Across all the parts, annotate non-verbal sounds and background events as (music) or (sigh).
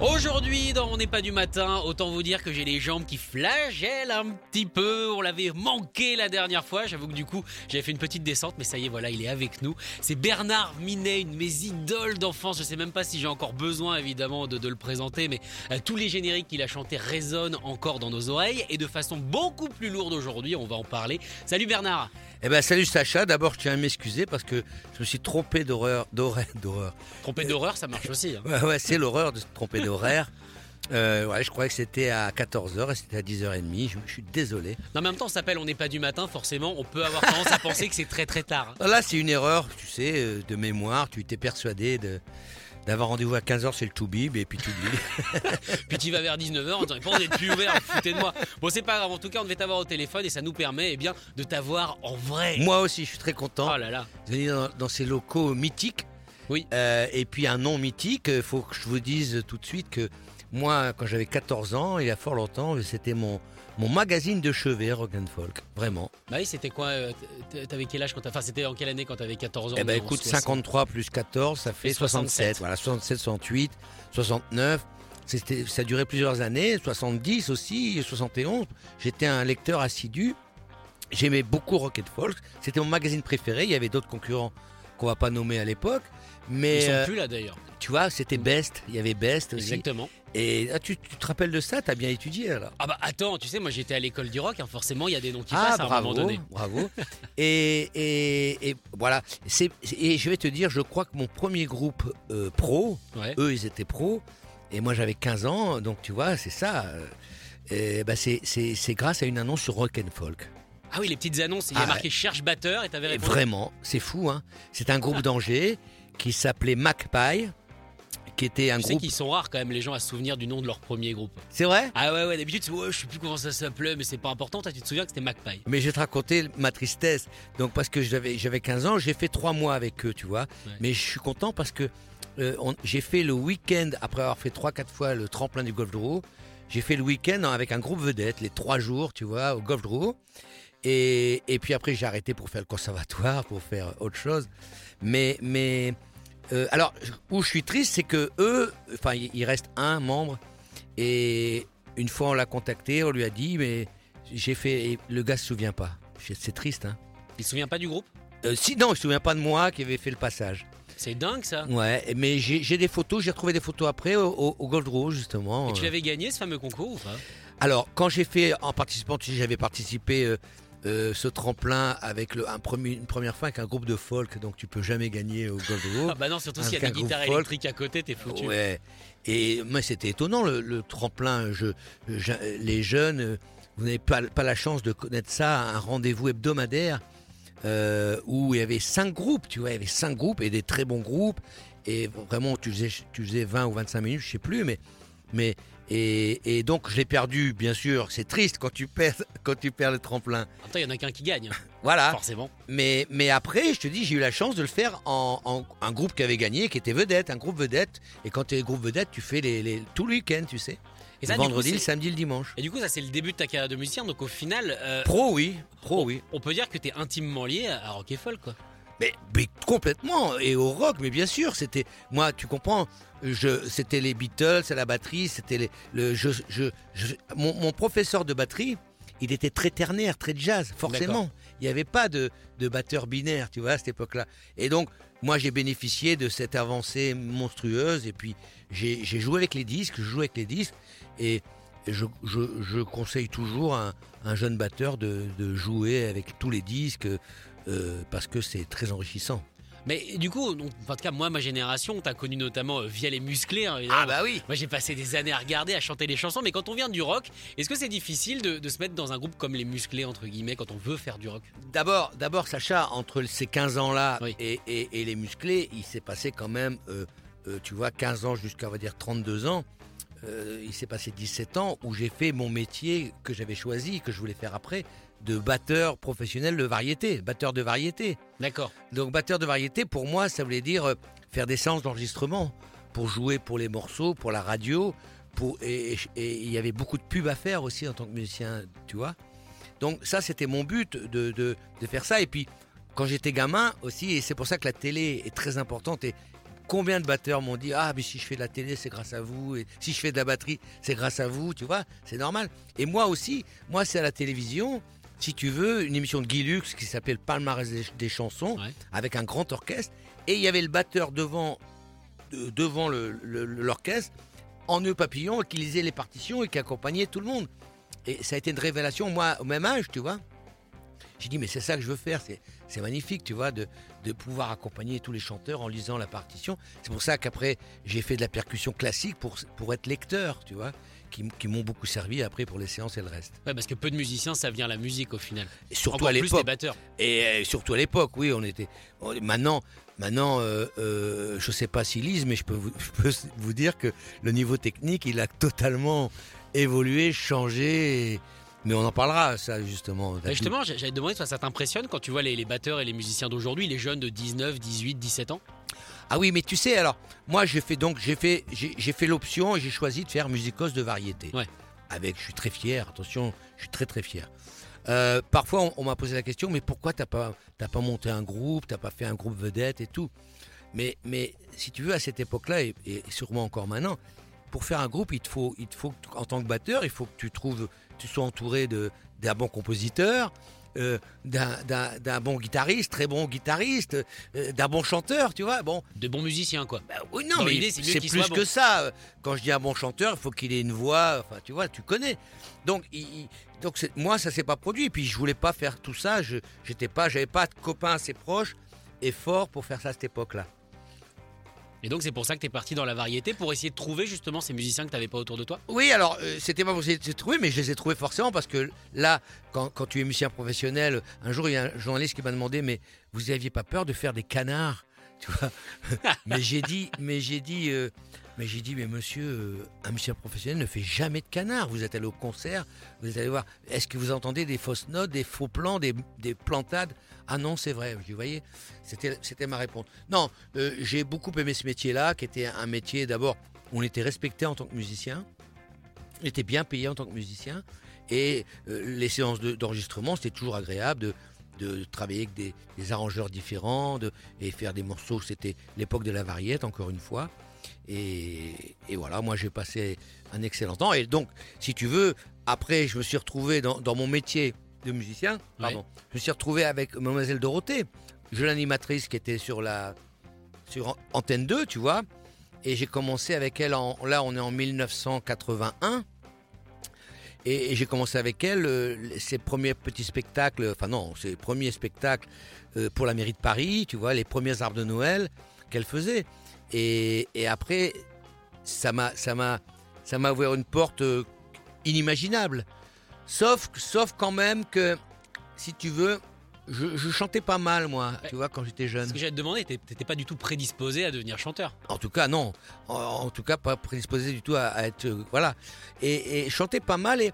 Aujourd'hui, dans On n'est pas du matin, autant vous dire que j'ai les jambes qui flagellent un petit peu. On l'avait manqué la dernière fois. J'avoue que du coup, j'avais fait une petite descente, mais ça y est, voilà, il est avec nous. C'est Bernard Minet, une de mes idoles d'enfance. Je sais même pas si j'ai encore besoin, évidemment, de, de le présenter, mais euh, tous les génériques qu'il a chantés résonnent encore dans nos oreilles et de façon beaucoup plus lourde aujourd'hui. On va en parler. Salut Bernard. Eh ben salut Sacha, d'abord je tiens à m'excuser parce que je me suis trompé d'horreur, d'horaire, d'horreur. Trompé d'horreur, ça marche aussi. hein. (laughs) Ouais, ouais, c'est l'horreur de se tromper d'horaire. Euh, ouais, je croyais que c'était à 14h et c'était à 10h30. Je, je suis désolé. Non, mais en même temps, on s'appelle On n'est pas du matin, forcément, on peut avoir tendance à (laughs) penser que c'est très très tard. Là, c'est une erreur, tu sais, euh, de mémoire. Tu étais persuadé de d'avoir rendez-vous à 15h, c'est le Toubib, et puis tu. (laughs) Puis tu vas vers 19h, on t'aurait pas d'être plus ouvert, foutez de moi. Bon, c'est pas grave, en tout cas, on devait t'avoir au téléphone et ça nous permet eh bien, de t'avoir en vrai. Moi aussi, je suis très content Oh là dans ces locaux mythiques. Oui. Euh, et puis un nom mythique, il faut que je vous dise tout de suite que moi, quand j'avais 14 ans, il y a fort longtemps, c'était mon, mon magazine de chevet, Rock and Folk, vraiment. Bah oui, c'était quoi euh, T'avais quel âge quand. Enfin, c'était en quelle année quand t'avais 14 ans Eh ben en écoute, 60. 53 plus 14, ça fait Et 67. 67. Voilà, 67, 68, 69. C'était, ça a duré plusieurs années, 70 aussi, 71. J'étais un lecteur assidu. J'aimais beaucoup Rock and Folk. C'était mon magazine préféré. Il y avait d'autres concurrents qu'on va pas nommer à l'époque. Mais Ils sont euh, plus là d'ailleurs. tu vois, c'était Best. Il y avait Best aussi. Exactement. Et ah, tu, tu te rappelles de ça? T'as bien étudié alors? Ah bah attends, tu sais, moi j'étais à l'école du rock, hein, forcément il y a des noms qui Ah, passent à un bravo, moment donné. bravo. (laughs) et, et, et voilà. Et je vais te dire, je crois que mon premier groupe euh, pro, Ouais. eux, ils étaient pros, et moi j'avais 15 ans, donc tu vois, c'est ça. euh, et bah, c'est, grâce à une annonce sur Rock and Folk. Ah oui, les petites annonces, il y a Ah marqué cherche batteur et t'avais répondu. vraiment, c'est fou. Hein. C'est un groupe d'Angers qui s'appelait Macpie, qui était un Tu sais groupe. qu'ils sont rares quand même les gens à se souvenir du nom de leur premier groupe. C'est vrai? Ah ouais, ouais, d'habitude, c'est, ouais, je sais plus comment ça s'appelait, mais c'est pas important. Toi, tu te souviens que c'était Magpie. Mais je vais te raconter ma tristesse. Donc parce que j'avais j'avais 15 ans, j'ai fait trois mois avec eux, tu vois. Ouais. Mais je suis content parce que euh, on- j'ai fait le week-end après avoir fait trois quatre fois le tremplin du golf de Roux. J'ai fait le week-end avec un groupe vedette, les trois jours, tu vois, au golf de Roux. Et, et puis après j'ai arrêté pour faire le conservatoire, pour faire autre chose. Mais mais euh, alors où je suis triste, c'est que eux, enfin il reste un membre et une fois on l'a contacté, on lui a dit mais j'ai fait et le gars se souvient pas. C'est- triste hein. Il se souvient pas du groupe? Euh, si non, il se souvient pas de moi qui avait fait le passage. C'est dingue ça. Ouais, mais j'ai des photos, j'ai retrouvé des photos après au, au, au Gold Row justement. Et tu Euh, l'avais gagné ce fameux concours ou pas? Alors quand j'ai fait en participant, j'avais participé euh, euh, ce tremplin avec le, un premier, une première fois avec un groupe de folk, donc tu peux jamais gagner au Gold. Ah bah non, surtout s'il y a des guitares folk. électriques à côté, t'es foutu. Ouais. Et moi, c'était étonnant le, le tremplin. Je, je- les jeunes, vous n'avez pas, pas la chance de connaître ça, un rendez-vous hebdomadaire euh, où il y avait cinq groupes, tu vois, il y avait cinq groupes et des très bons groupes. Et vraiment, tu faisais, tu faisais 20 ou 25 minutes, je sais plus, mais. mais et, et donc, je l'ai perdu, bien sûr. C'est triste quand tu perds, (laughs) quand tu perds le tremplin. En même temps, il y en a qu'un qui gagne, hein, Voilà. forcément. Mais, mais après, je te dis, j'ai eu la chance de le faire en, en- un groupe qui avait gagné, qui était vedette, un groupe vedette. Et quand tu es groupe vedette, tu fais les, les- tout le week-end, tu sais. Et ça, le coup, vendredi, le samedi, le dimanche. Et du coup, ça, c'est le début de ta carrière de musicien. Donc, au final, euh, Pro, oui. Pro, oui. on peut dire que t'es intimement lié à Rock et Folk, quoi. Mais, mais complètement. Et au rock, mais bien sûr, c'était. Moi, tu comprends, je, c'était les Beatles à la batterie, c'était les. Le, je, je, je- mon, mon professeur de batterie, il était très ternaire, très jazz, forcément. Il n'y avait pas de, de batteur binaire, tu vois, à cette époque-là. Et donc, moi, j'ai bénéficié de cette avancée monstrueuse. Et puis, j'ai j'ai joué avec les disques, je joue avec les disques. Et je, je, je conseille toujours à un, un jeune batteur de, de jouer avec tous les disques euh, parce que c'est très enrichissant. Mais du coup, donc, en tout cas, moi, ma génération, t'as connu notamment euh, via les musclés. hein, évidemment. bah oui Moi, j'ai passé des années à regarder, à chanter les chansons. Mais quand on vient du rock, est-ce que c'est difficile de, de se mettre dans un groupe comme les musclés, entre guillemets, quand on veut faire du rock? D'abord, d'abord, Sacha, entre ces 15 ans-là Oui. et, et- et les musclés, il s'est passé quand même, euh, euh, tu vois, 15 ans jusqu'à, on va dire, 32 ans. euh, il s'est passé 17 ans où j'ai fait mon métier que j'avais choisi, que je voulais faire après, de batteur professionnel de variété, batteur de variété. D'accord. Donc batteur de variété, pour moi, ça voulait dire euh, faire des séances d'enregistrement pour jouer pour les morceaux, pour la radio, pour et il y avait beaucoup de pubs à faire aussi en tant que musicien, tu vois. Donc ça, c'était mon but de, de, de faire ça. Et puis quand j'étais gamin aussi, et c'est pour ça que la télé est très importante. Et combien de batteurs m'ont dit ah mais si je fais de la télé, c'est grâce à vous. Et si je fais de la batterie, c'est grâce à vous. Tu vois, c'est normal. Et moi aussi, moi c'est à la télévision. Si tu veux, une émission de Guy Lux qui s'appelle Palmarès des, des chansons, Ouais. avec un grand orchestre. Et il y avait le batteur devant, l'orchestre, en nœud papillon, qui lisait les partitions et qui accompagnait tout le monde. Et ça a été une révélation, moi, au même âge, tu vois. J'ai dit, mais c'est ça que je veux faire, c'est c'est magnifique, tu vois, de, de pouvoir accompagner tous les chanteurs en lisant la partition. C'est pour ça qu'après, j'ai fait de la percussion classique pour, pour être lecteur, tu vois, qui, m'ont beaucoup servi après pour les séances et le reste. Ouais, parce que peu de musiciens savent bien la musique au final. Et surtout Encore à l'époque. Et euh, surtout à l'époque, oui, on était. on- maintenant, maintenant, euh, euh, je sais pas s'ils lisent, mais je peux, vous, (laughs) je peux vous dire que le niveau technique, il a totalement évolué, changé. et- Mais on en parlera, ça justement. Bah, justement, j'allais te demander, toi, ça t'impressionne quand tu vois les, les batteurs et les musiciens d'aujourd'hui, les jeunes de 19, 18, 17 ans? Ah oui, mais tu sais, alors, moi, j'ai fait donc, j'ai fait, j'ai fait l'option et j'ai choisi de faire musicos de variété. Ouais. Avec, je suis très fier. Attention, je suis très très fier. Euh, parfois, on, on m'a posé la question, mais pourquoi t'as pas, t'as pas monté un groupe, t'as pas fait un groupe vedette et tout? Mais, mais si tu veux, à cette époque-là et, et sûrement encore maintenant, pour faire un groupe, il te faut, il te faut, en tant que batteur, il faut que tu trouves, tu sois entouré de d'un bon compositeur, euh, d'un- bon guitariste, très bon guitariste, euh, d'un bon chanteur, tu vois. Bon, De bons musiciens, quoi. bah oui, non, Dans mais c'est qu'il plus que ça. Quand je dis un bon chanteur, il faut qu'il ait une voix. Enfin, tu vois, tu connais. Donc, il- donc moi, ça s'est pas produit. Et puis, je voulais pas faire tout ça. Je, j'étais pas, pas de copains assez proches et forts pour faire ça à cette époque-là. Et donc, c'est pour ça que tu es parti dans la variété, pour essayer de trouver justement ces musiciens que tu pas autour de toi? Oui, alors, euh, c'était pas pour essayer de les trouver, mais je les ai trouvés forcément parce que là, quand, quand tu es musicien professionnel, un jour, il y a un journaliste qui m'a demandé, mais vous aviez pas peur de faire des canards? Tu vois? (laughs) Mais j'ai dit, mais j'ai dit, euh, mais j'ai dit, mais monsieur, euh, un musicien professionnel ne fait jamais de canards. Vous êtes allé au concert, vous êtes allé voir. Est-ce que vous entendez des fausses notes, des faux plans, des, des plantades? Ah non, c'est vrai. Vous voyez, c'était, ma réponse. Non, euh, j'ai beaucoup aimé ce métier-là, qui était un métier d'abord on était respecté en tant que musicien, on était bien payé en tant que musicien, et euh, les séances de- d'enregistrement, c'était toujours agréable de, de travailler avec des, des arrangeurs différents de, et faire des morceaux. C'était l'époque de la variette, encore une fois. Et, et voilà, moi j'ai passé un excellent temps. Et donc, si tu veux, après, je me suis retrouvé dans, dans mon métier de musicien. Pardon, Je me suis retrouvé avec Mademoiselle Dorothée, jeune animatrice qui était sur la sur Antenne 2, tu vois. Et j'ai commencé avec elle, en, là on est en 1981. Et, et j'ai commencé avec elle euh, ses premiers petits spectacles, enfin non, ses premiers spectacles euh, pour la mairie de Paris, tu vois, les premiers arbres de Noël qu'elle faisait. Et, et après, ça m'a, ça m'a, ça m'a ouvert une porte euh, inimaginable. Sauf, sauf quand même que, si tu veux, je, je chantais pas mal moi, Ouais. tu vois, quand j'étais jeune. Ce que j'allais te demander, t'é- t'étais pas du tout prédisposé à devenir chanteur. En tout cas, non. En, en tout cas, pas prédisposé du tout à, à être. euh, voilà. Et, et chanter pas mal. Et,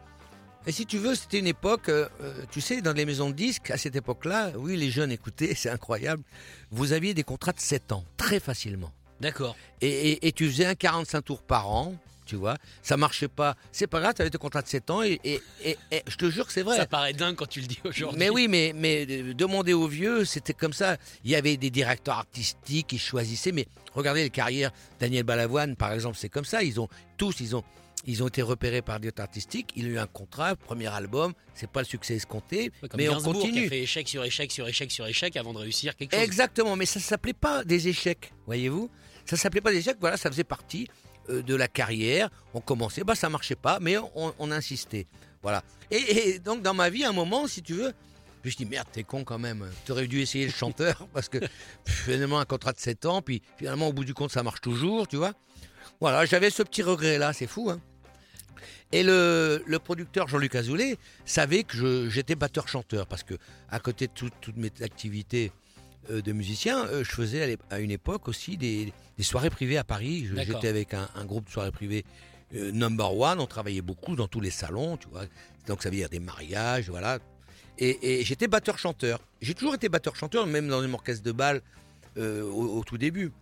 et si tu veux, c'était une époque. euh, euh, tu sais, dans les maisons de disques, à cette époque-là, oui, les jeunes écoutaient, (laughs) c'est incroyable. Vous aviez des contrats de 7 ans, très facilement. D'accord. Et, et- et tu faisais un 45 tours par an. Tu vois, ça marchait pas. C'est pas grave, tu avais tes contrats de 7 ans et, et- et- et je te jure que c'est vrai. Ça paraît dingue quand tu le dis aujourd'hui. Mais oui, mais, mais euh, demander aux vieux, c'était comme ça. Il y avait des directeurs artistiques qui choisissaient, mais regardez les carrières. Daniel Balavoine, par exemple, c'est comme ça. Ils ont tous, ils ont, ils ont été repérés par des artistiques. Il a eu un contrat, premier album. C'est pas le succès escompté, Ouais, mais on Gainsbourg qui continue. a fait échec sur échec sur échec sur échec avant de réussir quelque chose. Exactement, mais ça s'appelait pas des échecs, voyez-vous? Ça s'appelait pas des échecs, voilà, ça faisait partie de la carrière. On commençait, bah ça marchait pas, mais on, insistait. Voilà. Et, donc dans ma vie, à un moment, si tu veux, je dis merde, t'es con quand même. T'aurais dû essayer le chanteur (laughs) parce que finalement un contrat de 7 ans, puis finalement au bout du compte ça marche toujours, tu vois. Voilà, j'avais ce petit regret là, c'est fou. Hein et le, le producteur Jean-Luc Azoulay savait que j'étais batteur-chanteur parce que à côté de tout- toutes mes activités euh, de musicien, euh, je faisais à une époque aussi des, des soirées privées à Paris. J'étais avec un, un groupe de soirées privées euh, number one. On travaillait beaucoup dans tous les salons, tu vois. Donc ça veut dire des mariages, voilà. Et, et j'étais batteur-chanteur. J'ai toujours été batteur-chanteur, même dans une orchestre de bal euh, au, au tout début.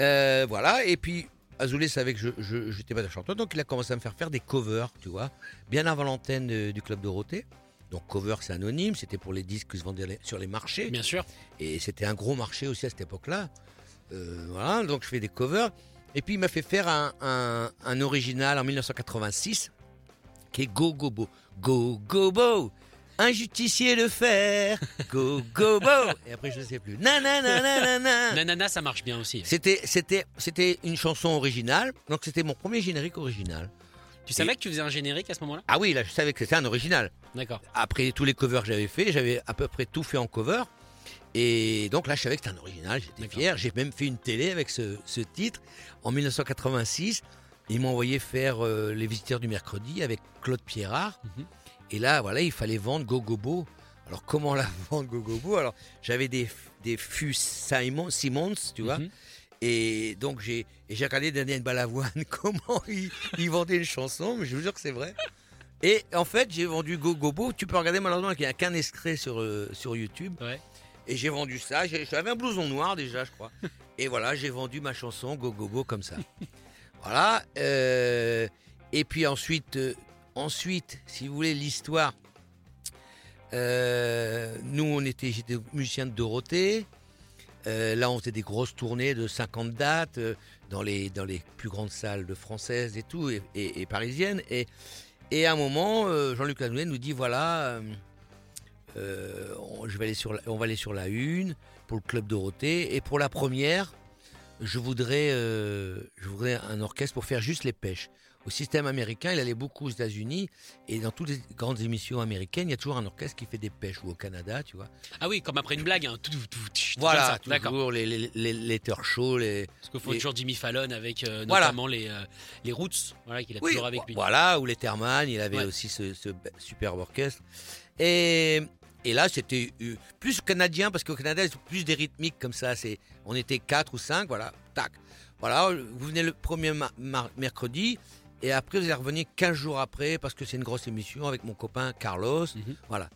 Euh, voilà, et puis Azoulay savait que je- je- j'étais batteur-chanteur, donc il a commencé à me faire faire des covers, tu vois, bien avant l'antenne euh, du Club Dorothée. Donc cover, c'est anonyme, c'était pour les disques qui se vendaient sur les marchés. Bien sûr. Et c'était un gros marché aussi à cette époque-là. Euh, voilà, donc je fais des covers. Et puis il m'a fait faire un, un- un original en 1986 qui est Go Go Bo. Go Go Bo Un justicier de fer Go Go Bo Et après je ne sais plus. Nananana. Nanana, ça marche bien aussi. C'était, c'était, c'était une chanson originale. Donc c'était mon premier générique original. Tu savais que tu faisais un générique à ce moment-là? Ah oui, là je savais que c'était un original. D'accord. Après tous les covers que j'avais fait, j'avais à peu près tout fait en cover. Et donc là, je savais que c'était un original, j'étais fier. J'ai même fait une télé avec ce, ce titre. En 1986, ils m'ont envoyé faire euh, Les Visiteurs du Mercredi avec Claude Pierrard. Mhm. Et là, voilà, il fallait vendre Gogobo. Alors, comment la (laughs) vendre Gogobo? Alors, j'avais des, des fûts Simon, Simmons, tu vois. Mhm. Et donc, j'ai regardé Daniel Balavoine, (laughs) comment il, il vendait une chanson, mais je vous jure que c'est vrai. Et en fait, j'ai vendu Gogobo. Tu peux regarder malheureusement qu'il n'y a qu'un extrait sur, euh, sur YouTube. Ouais. Et j'ai vendu ça. J'avais un blouson noir déjà, je crois. (laughs) Et voilà, j'ai vendu ma chanson Gogobo comme ça. (laughs) voilà. euh, et puis ensuite, euh, ensuite, si vous voulez, l'histoire. nous, on était, j'étais musicien de Dorothée. Euh, là, on faisait des grosses tournées de 50 dates euh, dans, les, dans les plus grandes salles de françaises et tout, et, et- et parisiennes. Et, à un moment, euh, Jean-Luc Launay nous dit voilà, on, je vais aller sur on va aller sur la une pour le Club Dorothée. Et pour la première, je voudrais, je voudrais un orchestre pour faire juste les pêches. Au système américain, il allait beaucoup aux États-Unis et dans toutes les grandes émissions américaines, il y a toujours un orchestre qui fait des pêches ou au Canada, tu vois. Ah oui, comme après une blague. Hein. Tout, tout, tout, tout, Voilà, ça. Toujours les, les, les, les shows, les, Parce qu'il faut toujours Jimmy Fallon avec euh, Voilà. notamment les, euh, les Roots, voilà, qu'il a Oui, toujours avec lui. Voilà, ou les Therman, il avait Ouais. aussi ce, ce superbe orchestre. Et, et là, c'était plus canadien, parce qu'au Canada, c'est plus des rythmiques comme ça. C'est, on était quatre ou cinq, voilà, tac. Voilà, vous venez le premier mercredi, et après, vous allez revenir 15 jours après, parce que c'est une grosse émission avec mon copain Carlos. Mhm. Voilà.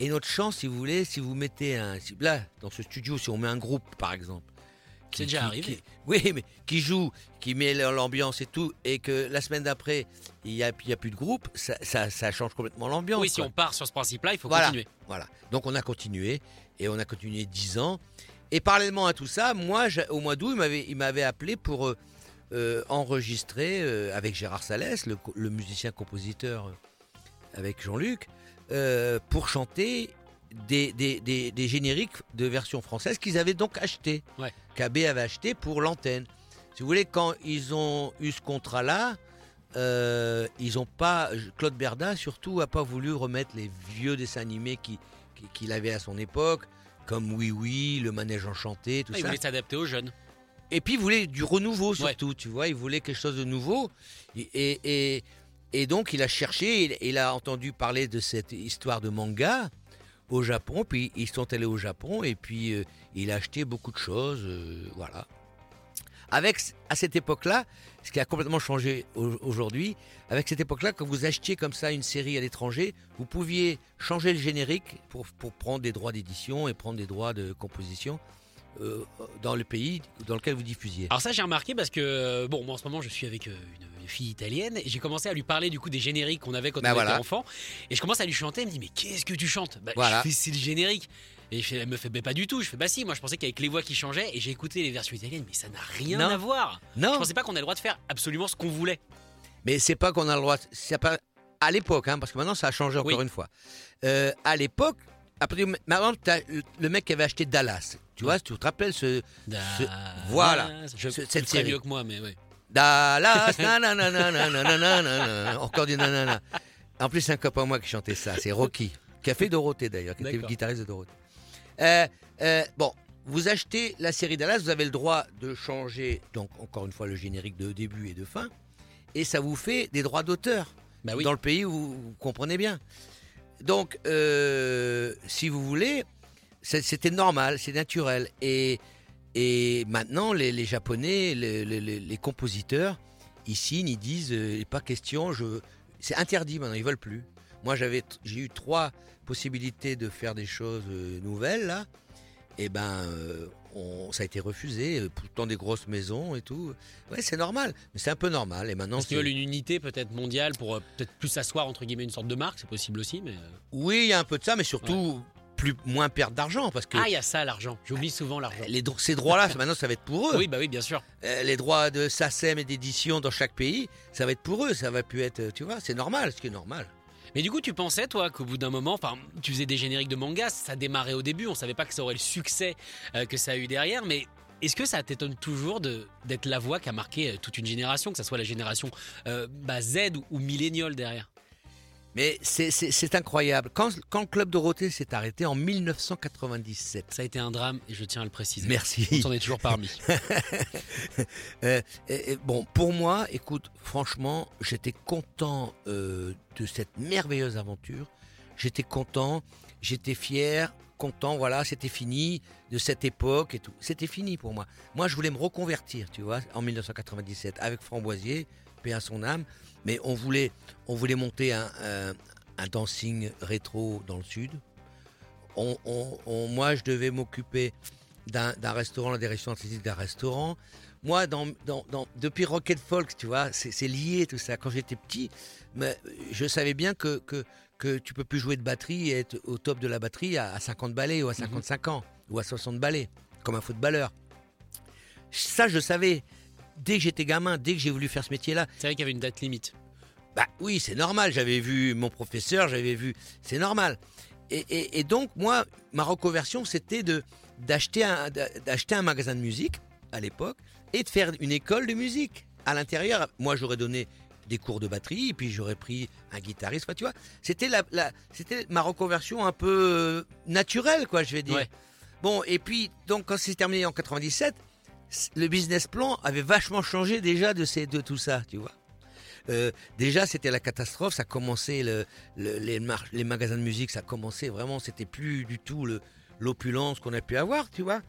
Et notre chance, si vous voulez, si vous mettez un. si- là, dans ce studio, si on met un groupe, par exemple. C'est déjà arrivé. qui- oui, mais qui joue, qui met l'ambiance et tout, et que la semaine d'après, il n'y a, y a plus de groupe, ça, ça, ça change complètement l'ambiance. Oui, si quoi. on part sur ce principe-là, il faut Voilà. continuer. Voilà. Donc on a continué, et on a continué 10 ans. Et parallèlement à tout ça, moi, au mois d'août, il m'avait, il m'avait appelé pour euh, euh, enregistrer euh, avec Gérard Salès, le, co- le musicien-compositeur euh, avec Jean-Luc, euh, pour chanter des, des, des- des génériques de version française qu'ils avaient donc achetés. Ouais. KB avait acheté pour l'antenne. Si vous voulez, quand ils ont eu ce contrat-là, euh, ils ont pas. Claude Berda surtout a pas voulu remettre les vieux dessins animés qui- qui- qu'il avait à son époque, comme Oui Oui, Le Manège Enchanté, tout Ah, il ça. voulait s'adapter aux jeunes. Et puis il voulait du renouveau surtout, tu vois, il voulait quelque chose de nouveau. Et, et, et- et donc il a cherché, il, il a entendu parler de cette histoire de manga au Japon, puis ils sont allés au Japon et puis euh, il a acheté beaucoup de choses, euh, voilà. Avec, à cette époque-là, ce qui a complètement changé au- aujourd'hui, avec cette époque-là, quand vous achetiez comme ça une série à l'étranger, vous pouviez changer le générique pour, pour prendre des droits d'édition et prendre des droits de composition euh, dans le pays dans lequel vous diffusiez. Alors ça j'ai remarqué parce que euh, bon moi en ce moment je suis avec euh, une, fille italienne et j'ai commencé à lui parler du coup des génériques qu'on avait quand Bah on voilà. était enfant et je commence à lui chanter elle me dit mais qu'est-ce que tu chantes? Bah, Voilà. je fais c'est le générique et je elle me fait mais pas du tout je fais bah si moi je pensais qu'avec les voix qui changeaient et j'ai écouté les versions italiennes mais ça n'a rien Non. à voir je Non, pensais pas qu'on avait le droit de faire absolument ce qu'on voulait mais c'est pas qu'on a le droit. C'est pas à l'époque, hein, parce que maintenant ça a changé encore Oui. une fois. Euh, à l'époque, après, maintenant, t'as le- le mec qui avait acheté Dallas. Tu vois, tu te rappelles ce voilà. je, Ce- cette série. mieux que moi mais oui Dallas, nanana, nanana, encore du nanana. En plus, c'est un copain à moi qui chantait ça, c'est Rocky, qui a fait Dorothée d'ailleurs, qui était le guitariste de Dorothée. Euh, euh, bon, vous achetez la série Dallas, vous avez le droit de changer, donc encore une fois, le générique de début et de fin, et ça vous fait des droits d'auteur bah oui dans le pays où vous comprenez bien. Donc, euh, si vous voulez, c'était normal, c'est naturel. Et, et maintenant, les, les Japonais, les, les- les- compositeurs, ils signent, ils disent, euh, pas question, je... c'est interdit maintenant, ils veulent plus. Moi, j'avais, j'ai eu trois possibilités de faire des choses euh, nouvelles là. Et ben, euh, on, ça a été refusé, euh, pourtant des grosses maisons et tout. Ouais, c'est normal, mais c'est un peu normal. Et maintenant, Parce qu'ils veulent une unité peut-être mondiale pour euh, peut-être plus s'asseoir entre guillemets une sorte de marque, c'est possible aussi. Mais oui, il y a un peu de ça, mais surtout plus moins perdre d'argent parce que ah, il y a ça l'argent. J'oublie souvent l'argent. les dro- ces droits-là, (laughs) maintenant, ça va être pour eux. Oui, bah oui, bien sûr. Euh, les droits de SACEM et d'édition dans chaque pays, ça va être pour eux. Ça va plus être, euh, tu vois, c'est normal, ce qui est normal. Mais du coup, tu pensais, toi, qu'au bout d'un moment, enfin, tu faisais des génériques de manga, ça démarrait au début, on savait pas que ça aurait le succès euh, que ça a eu derrière, mais est-ce que ça t'étonne toujours d'être la voix qui a marqué toute une génération, que ça soit la génération euh, bah, Z ou, ou millénial derrière? Mais c'est- incroyable. Quand, quand le Club Dorothée s'est arrêté en 1997. Ça a été un drame, et je tiens à le préciser. Merci. On s'en est toujours parmi. (laughs) Euh, et- et bon, pour moi, écoute, franchement, j'étais content euh, de cette merveilleuse aventure. J'étais content, j'étais fier, content, voilà, c'était fini de cette époque et tout. C'était fini pour moi. Moi, je voulais me reconvertir, tu vois, en 1997 avec Framboisier, paix à son âme. Mais on voulait, on voulait monter un, un- un dancing rétro dans le sud. On- on- on- moi, je devais m'occuper d'un restaurant, la direction artistique d'un restaurant. Moi, dans, dans- dans- depuis Rocket Folk, tu vois, c'est lié tout ça. Quand j'étais petit, mais je savais bien que, que, que tu peux plus jouer de batterie et être au top de la batterie à, à 50 balais ou à 55 ans ou à 60 balais, comme un footballeur. Ça, je savais. Dès que j'étais gamin, dès que j'ai voulu faire ce métier-là, C'est vrai qu'il y avait une date limite. bah oui, c'est normal. J'avais vu mon professeur, j'avais vu. C'est normal. Et, et- et donc, moi, ma reconversion, c'était de d'acheter un, d'acheter un magasin de musique à l'époque et de faire une école de musique. À l'intérieur, moi, j'aurais donné des cours de batterie, et puis j'aurais pris un guitariste. Enfin, tu vois, c'était la, la- c'était ma reconversion un peu euh, naturelle, quoi, je vais dire. Ouais. Bon, et puis, donc, quand c'est terminé en 97, c- le business plan avait vachement changé déjà de, ces, de tout ça, tu vois. Euh, déjà, c'était la catastrophe. Ça commençait le, le- les, magasins de musique, ça commençait vraiment. C'était plus du tout le- l'opulence qu'on a pu avoir, tu vois.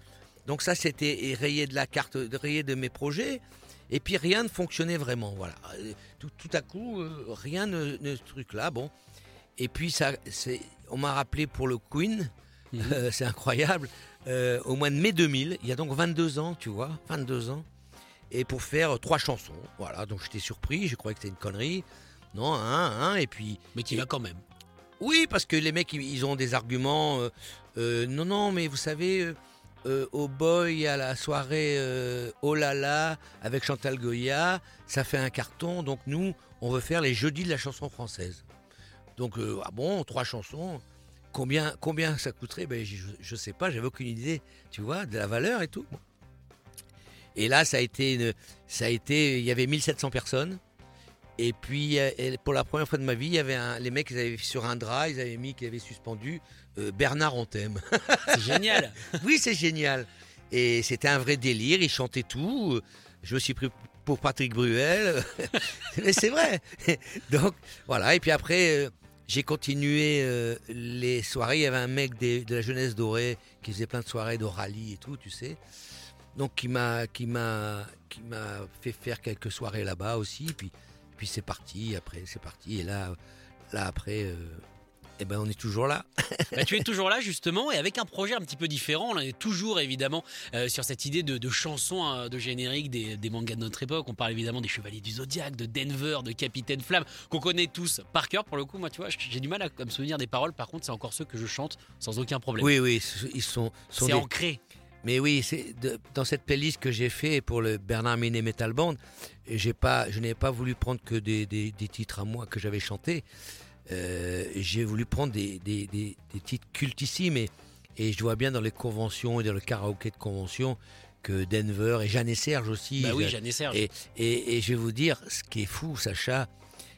Donc ça, c'était rayé de la carte, rayé de mes projets. Et puis rien ne fonctionnait vraiment, voilà. Euh, Tout, tout à coup, euh, rien ne, ne ce truc-là, bon. Et puis ça, on m'a rappelé pour le Queen. Euh, c'est incroyable. Euh, au mois de mai 2000, il y a donc 22 ans, tu vois, 22 ans, et pour faire trois chansons. Voilà, donc j'étais surpris, je croyais que c'était une connerie. Non, un, un, et puis. Mais tu y vas quand même. Oui, parce que les mecs, ils, ont des arguments. euh, euh, non, non, mais vous savez, euh, au boy, à la soirée Oh là là, avec Chantal Goya, ça fait un carton. Donc nous, on veut faire les jeudis de la chanson française. Donc, ah bon, trois chansons. Combien, combien ça coûterait? Ben, je, je sais pas, j'avais aucune idée, tu vois, de la valeur et tout. Et là, ça a été, une- ça a été, il y avait 1700 personnes. Et puis, euh, pour la première fois de ma vie, il y avait un, les mecs, ils avaient sur un drap, ils avaient mis, qu'ils avaient suspendu euh, Bernard on t'aime. (laughs) C'est génial. (laughs) oui, c'est génial. Et c'était un vrai délire, ils chantaient tout. Je me suis pris pour Patrick Bruel. (laughs) Mais c'est vrai. Donc, voilà. Et puis après, euh, j'ai continué euh, les soirées. Il y avait un mec de la jeunesse dorée qui faisait plein de soirées d'Oralie et tout, tu sais. Donc, qui m'a, qui m'a, qui m'a fait faire quelques soirées là-bas aussi. Puis, puis c'est parti. Après, c'est parti. Et là, là après, euh, eh ben, on est toujours là. (laughs) Bah, tu es toujours là justement et avec un projet un petit peu différent. On est toujours évidemment euh, sur cette idée de, de chansons hein, de générique des, des mangas de notre époque. On parle évidemment des Chevaliers du Zodiaque, de Denver, de Capitaine Flamme, qu'on connaît tous par cœur. Pour le coup, moi, tu vois, j'ai du mal à, à me souvenir des paroles. Par contre, c'est encore ceux que je chante sans aucun problème. Oui, oui, ils sont, sont c'est des- ancré. Mais oui, c'est dans cette playlist que j'ai fait pour le Bernard Minet Metal Band, j'ai pas, je n'ai pas voulu prendre que des, des- des titres à moi que j'avais chantés. Euh, j'ai voulu prendre des, des- des- des titres cultissimes et, et je vois bien dans les conventions et dans le karaoké de convention que Denver et Jeanne et Serge aussi. Bah oui, j'a- Jeanne et Serge. et, et- et je vais vous dire, ce qui est fou, Sacha,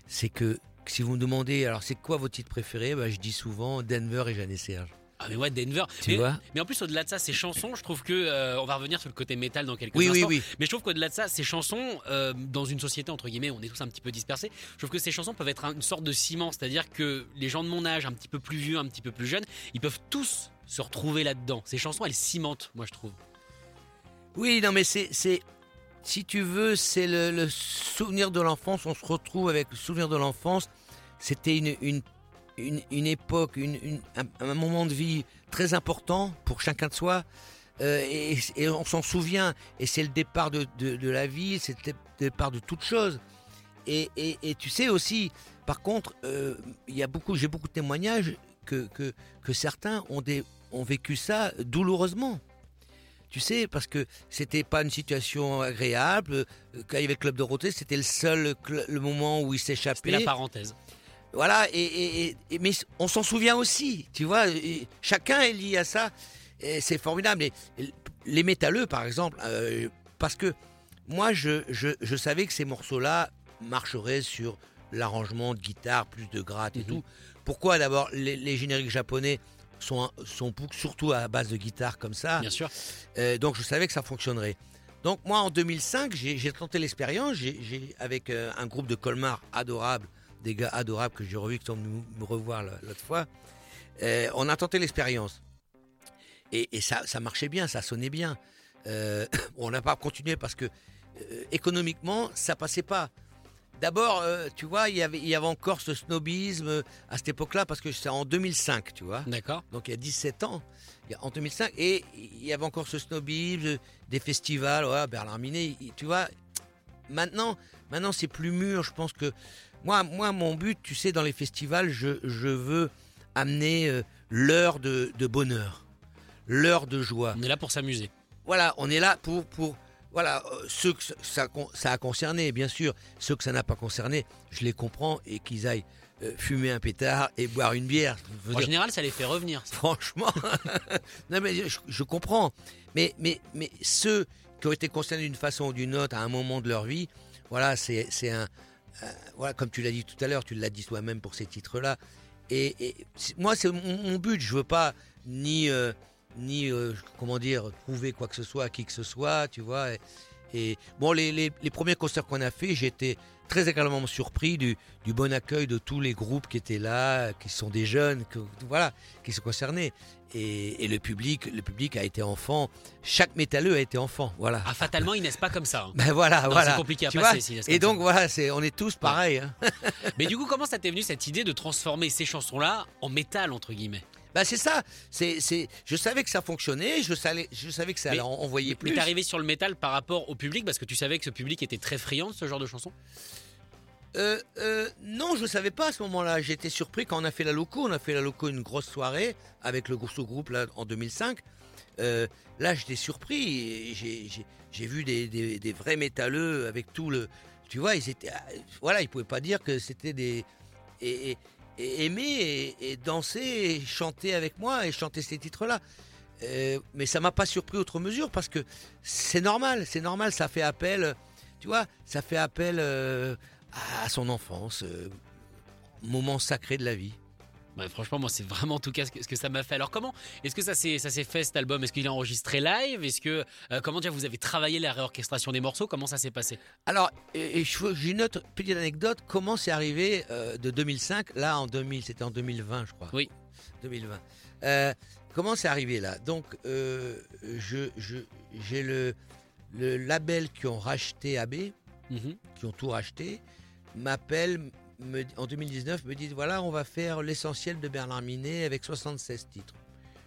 c'est que si vous me demandez, alors c'est quoi vos titres préférés, bah, je dis souvent Denver et Jeanne et Serge. Ah mais ouais, Denver. Tu mais, vois mais en plus au-delà de ça, ces chansons, je trouve que euh, on va revenir sur le côté métal dans quelques Oui, oui, instants. oui. Mais je trouve qu'au-delà de ça, ces chansons, euh, dans une société entre guillemets, où on est tous un petit peu dispersés. Je trouve que ces chansons peuvent être un- une sorte de ciment, c'est-à-dire que les gens de mon âge, un petit peu plus vieux, un petit peu plus jeunes, ils peuvent tous se retrouver là-dedans. Ces chansons, elles cimentent, moi je trouve. Oui, non, mais c'est, c'est, si tu veux, c'est le, le souvenir de l'enfance. On se retrouve avec le souvenir de l'enfance. C'était une, une, une, époque, un, moment de vie très important pour chacun de soi. Euh, et, on s'en souvient. Et c'est le départ de, de, la vie, c'est le départ de toute chose. Et, et, tu sais aussi, par contre, euh, j'ai beaucoup de témoignages que, que, que certains ont, des, ont vécu ça douloureusement. Tu sais, parce que c'était pas une situation agréable. euh, Quand il y avait le club Dorothée, c'était le seul le moment où il C'était s'échappait. la parenthèse. Voilà, et, et- et- et- mais on s'en souvient aussi, tu vois. chacun est lié à ça, et c'est formidable. Et, les métalleux, par exemple, euh, parce que moi, je, je, je savais que ces morceaux-là marcheraient sur l'arrangement de guitare, plus de gratte et Mhm. tout. Pourquoi d'abord les, les génériques japonais sont, sont surtout à base de guitare comme ça Bien sûr. euh, donc je savais que ça fonctionnerait. Donc moi en 2005, j'ai tenté l'expérience avec euh, un groupe de Colmar adorable, des gars adorables que j'ai revus qui sont venus me revoir l'autre fois. Euh, on a tenté l'expérience. Et, et ça, ça marchait bien, ça sonnait bien. Euh, (coughs) on n'a pas continué parce que euh, économiquement, ça passait pas. D'abord, tu vois, il y avait- il y avait encore ce snobisme à cette époque-là parce que c'est en 2005, tu vois D'accord. donc il y a 17 ans, il y a- en 2005, et il y avait encore ce snobisme, des festivals, ouais, Bernard Minet, tu vois, maintenant, maintenant c'est plus mûr, je pense que, moi, moi mon but, tu sais, dans les festivals, je, je veux amener euh, l'heure de, de bonheur, l'heure de joie. On est là pour s'amuser. Voilà, on est là pour, pour voilà, euh, ceux que ça- ça, a concerné, bien sûr, ceux que ça n'a pas concerné, je les comprends, et qu'ils aillent euh, fumer un pétard et boire une bière. En dire, général, ça les fait revenir. ça. Franchement, (laughs) non mais je, je comprends. Mais, mais, mais ceux qui ont été concernés d'une façon ou d'une autre à un moment de leur vie, voilà, c'est un, euh, voilà, comme tu l'as dit tout à l'heure, tu l'as dit toi-même pour ces titres-là. Et, moi, c'est mon, but. Je veux pas ni euh, ni euh, comment dire prouver quoi que ce soit à qui que ce soit, tu vois. Et, et bon, les, les, les premiers concerts qu'on a fait, j'étais très agréablement surpris du, du bon accueil de tous les groupes qui étaient là, qui sont des jeunes, que, voilà, qui sont concernés. Et, et le public, le public a été enfant. Chaque métalleux a été enfant, voilà. Ah, fatalement, ils naissent pas comme ça. hein. Ben voilà, Non, voilà. c'est compliqué à Tu passer Et donc voilà, c'est, on est tous pareils. hein. (laughs) Mais du (laughs) coup, comment ça t'est venu cette idée de transformer ces chansons-là en métal, entre guillemets? Ben c'est ça. C'est, c'est, je savais que ça fonctionnait. Je savais, je savais que ça Mais- allait en- envoyer Mais plus. t'es arrivé sur le métal par rapport au public parce que tu savais que ce public était très friand de ce genre de chansons Euh, euh, non, je ne savais pas à ce moment-là. J'étais surpris quand on a fait la loco. On a fait la loco une grosse soirée avec le groupe groupe là en 2005. Euh, là, j'étais surpris. J'ai, j'ai- j'ai vu des, des- des vrais métalleux avec tout le. Tu vois, ils étaient. Voilà, ils pouvaient pas dire que c'était des. Et aimer et, danser et chanter avec moi et chanter ces titres-là. Euh, mais ça m'a pas surpris outre mesure parce que c'est normal, c'est normal, ça fait appel, tu vois, ça fait appel euh, à son enfance, euh, moment sacré de la vie. Ouais, franchement, moi, c'est vraiment en tout cas ce que, ce que ça m'a fait. Alors, comment est-ce que ça s'est fait cet album? Est-ce qu'il est enregistré live? Est-ce que euh, comment dire Vous avez travaillé la réorchestration des morceaux? Comment ça s'est passé? Alors, et, et j'ai une autre petite anecdote. Comment c'est arrivé euh, de 2005 Là, en 2000, c'était en 2020, je crois. Oui. 2020. Euh, comment c'est arrivé là? Donc, je, j'ai le, le label qui ont racheté AB, Mhm. qui ont tout racheté, m'appelle me- en 2019, me disent voilà, on va faire l'essentiel de Bernard Minet avec 76 titres.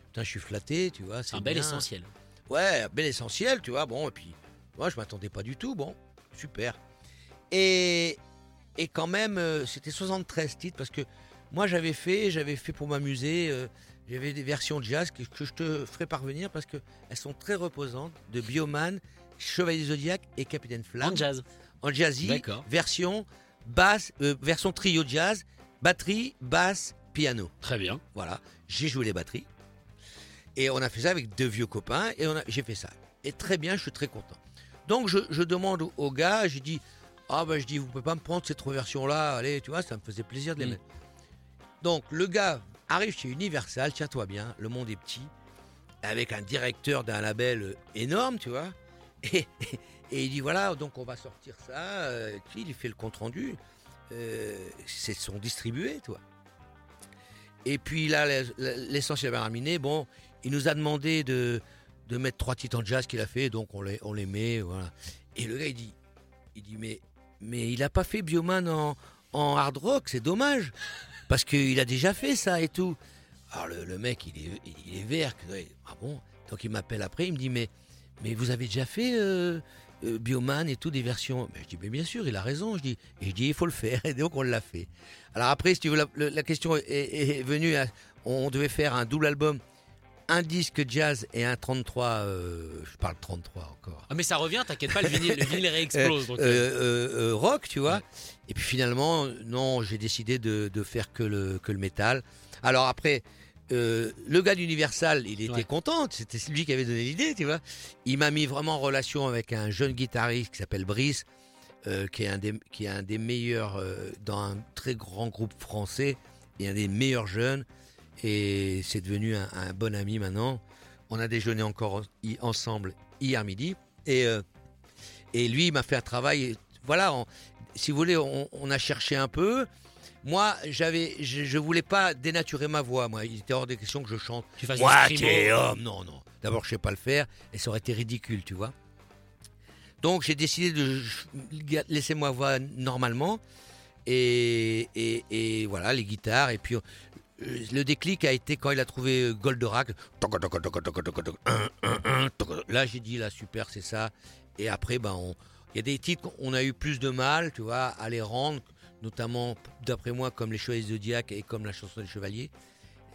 Putain, je suis flatté, tu vois. C'est un bel essentiel. Ouais, bel essentiel, tu vois. Bon, et puis, moi, je m'attendais pas du tout. Bon, super. Et, et quand même, euh, c'était 73 titres parce que moi, j'avais fait, j'avais fait pour m'amuser. euh, j'avais des versions de jazz que, que je te ferai parvenir parce que elles sont très reposantes de Bioman, Chevalier Zodiac et Capitaine Flamme En jazz. en jazzy, version basse, euh, version trio jazz, batterie, basse, piano. Très bien. Voilà, j'ai joué les batteries. Et on a fait ça avec deux vieux copains et on a- j'ai fait ça. Et très bien, je suis très content. Donc je, je demande au- gars, j'ai dit, ah ben je dis, vous pouvez pas me prendre ces trois versions-là, allez, tu vois, ça me faisait plaisir de les Mm. mettre. Donc le gars arrive chez Universal, tiens-toi bien, le monde est petit, avec un directeur d'un label énorme, tu vois. Et, il dit, voilà, donc on va sortir ça, euh, il fait le compte-rendu, euh, c'est son distribué, toi. Et puis là, l'essentiel Bernard Minet, bon, il nous a demandé de, de mettre trois titres en jazz qu'il a fait, donc on les, on les met, voilà. Et le gars, il dit, il dit mais, mais il a pas fait Bioman en, en hard rock, c'est dommage. Parce qu'il a déjà fait ça et tout. Alors le, le mec, il est, il est vert. Ah bon Donc il m'appelle après, il me dit mais, mais vous avez déjà fait euh, euh, Bioman et tout, des versions mais Je dis mais bien sûr, il a raison. Je dis, et je dis il faut le faire. (laughs) Et donc on l'a fait. Alors après, si tu veux, la, question est, est venue. à- on devait faire un double album, un disque jazz et un 33. euh, je parle 33 encore. Ah, mais ça revient, t'inquiète pas, le vinyle, le vinyle réexplose. donc, (laughs) euh, euh, rock, tu vois. Ouais. Et puis finalement, non, j'ai décidé de, de faire que le, que le métal. Alors après, euh, le gars d'Universal, il était Ouais. content. C'était lui qui avait donné l'idée, tu vois. Il m'a mis vraiment en relation avec un jeune guitariste qui s'appelle Brice, euh, qui, est un des, qui est un des meilleurs euh, dans un très grand groupe français et un des meilleurs jeunes. Et c'est devenu un, un bon ami maintenant. On a déjeuné encore en- ensemble hier midi. Et, et lui, il m'a fait un travail. Voilà, on- si vous voulez, on, on a cherché un peu. Moi, j'avais, je, je voulais pas dénaturer ma voix. Moi, il était hors de question que je chante. tu fasses screamo. homme. Non, non. D'abord, je sais pas le faire et ça aurait été ridicule, tu vois. Donc, j'ai décidé de laisser ma voix normalement. Et, et, et voilà, les guitares. Et puis, euh, le déclic a été quand il a trouvé Goldorak. Là, j'ai dit, là, super, c'est ça. Et après, ben, il y a des titres qu'on a eu plus de mal, tu vois, à les rendre, notamment, d'après moi, comme Les Chevaliers Zodiac et comme la chanson des Chevaliers.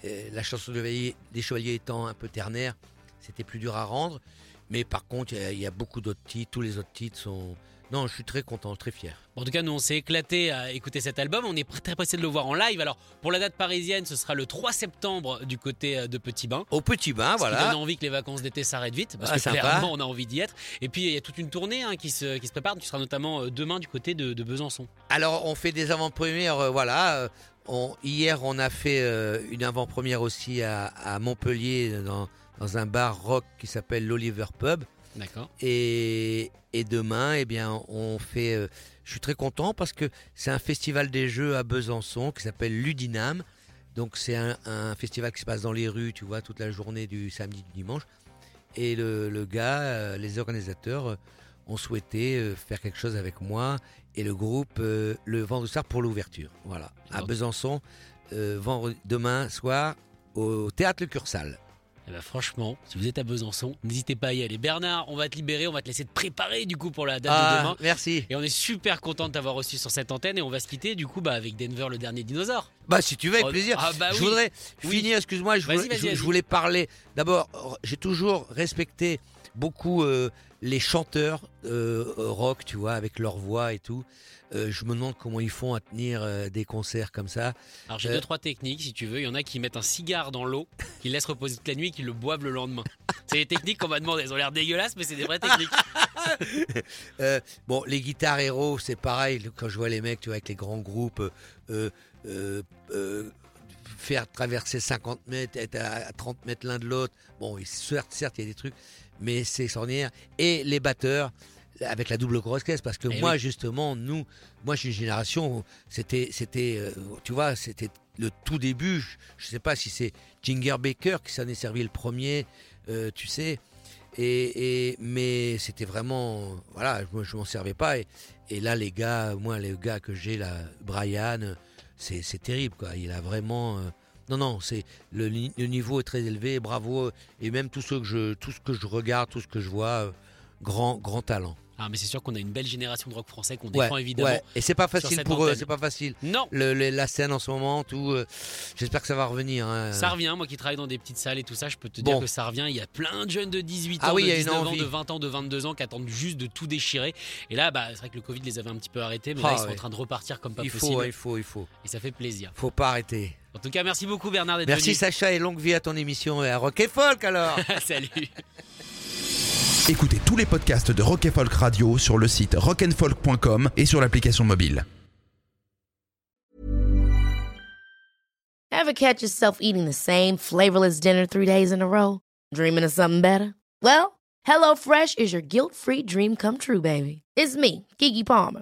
Euh, la chanson des Chevaliers, étant un peu ternaire, c'était plus dur à rendre. Mais par contre, il y, a beaucoup d'autres titres. Tous les autres titres sont. Non, je suis très content, très fier. Bon, en tout cas, nous, on s'est éclaté à écouter cet album. On est très pressé de le voir en live. Alors, pour la date parisienne, ce sera le 3 septembre du côté euh, de Petit Bain. Au petit bain, Ce qui donne voilà. envie que les vacances d'été s'arrêtent vite, parce Ah, que sympa. clairement on a envie d'y être. Et puis il y a toute une tournée hein, qui, se, qui se prépare. Tu seras notamment euh, demain du côté de, de Besançon. Alors, on fait des avant-premières, euh, voilà. on- hier, on a fait euh, une avant-première aussi à, à Montpellier, dans, dans un bar rock qui s'appelle l'Oliver Pub. D'accord. Et, et demain, eh bien, on fait. euh, je suis très content parce que c'est un festival des jeux à Besançon qui s'appelle Ludinam. Donc, c'est un, un festival qui se passe dans les rues, tu vois, toute la journée du samedi, du dimanche. Et le, le gars, euh, les organisateurs euh, ont souhaité faire quelque chose avec moi et le groupe le vendredi soir pour l'ouverture. Voilà, à. Besançon, vendredi- demain soir au théâtre Le Cursal. Eh ben, franchement, si vous êtes à Besançon, n'hésitez pas à y aller. Bernard, on va te libérer, on va te laisser te préparer du coup pour la date de Ah, demain. merci. Et on est super content de t'avoir reçu sur cette antenne et on va se quitter du coup bah, avec Denver le dernier dinosaure. Bah si tu veux, avec Oh, plaisir. ah, bah je oui. voudrais Oui. finir, excuse-moi, je, voulais- vas-y, je- je vas-y. voulais parler. D'abord, j'ai toujours respecté beaucoup euh, les chanteurs euh, euh, rock, tu vois, avec leur voix et tout. Euh, je me demande comment ils font à tenir des concerts comme ça. Alors j'ai deux trois techniques si tu veux. Il y en a qui mettent un cigare dans l'eau, qui laissent reposer toute la nuit et qui le boivent le lendemain. (laughs) C'est des techniques qu'on m'a demandé. Elles ont l'air dégueulasses, mais c'est des vraies techniques. (laughs) Bon, les guitares héros, c'est pareil. Quand je vois les mecs, tu vois, avec les grands groupes, faire traverser 50 mètres, être à à 30 mètres l'un de l'autre. Bon, certes, certes, il y a des trucs, mais c'est extraordinaire. Et les batteurs, avec la double grosse caisse, parce que Eh moi, oui. justement, nous, moi, je suis une génération, c'était, c'était, euh, tu vois, c'était le tout début. Je, je sais pas si c'est Ginger Baker qui s'en est servi le premier, euh, tu sais. Et, et- mais c'était vraiment voilà moi je m'en servais pas et, et là les gars moi les gars que j'ai là Brian c'est c'est terrible quoi il a vraiment euh, non non c'est le, ni- le niveau est très élevé bravo et même tout ce que je tout ce que je regarde tout ce que je vois euh, grand grand talent Ah mais c'est sûr qu'on a une belle génération de rock français qu'on ouais, défend évidemment. ouais. et c'est pas facile pour eux c'est pas facile Non. le, le- la scène en ce moment tout euh, j'espère que ça va revenir hein. Ça revient, moi qui travaille dans des petites salles et tout ça, je peux te Bon. dire que ça revient. Il y a plein de jeunes de 18 ans, Ah oui, de il y a une 19 ans, de 20 ans, de 22 ans qui attendent juste de tout déchirer. Et là, bah, c'est vrai que le Covid les avait un petit peu arrêtés, mais Ah là ils sont ouais. en train de repartir comme pas il possible. faut il faut il faut Et ça fait plaisir. faut pas arrêter En tout cas, merci beaucoup Bernard d'être merci venu. Sacha et longue vie à ton émission et à Rock et Folk alors (laughs) Salut. Écoutez tous les podcasts de Rock and Folk Radio sur le site rockandfolk.com et sur l'application mobile. Ever catch yourself eating the same flavorless dinner three days in a row? Dreaming of something better? Well, HelloFresh is your guilt free dream come true, baby. It's me, Kiki Palmer.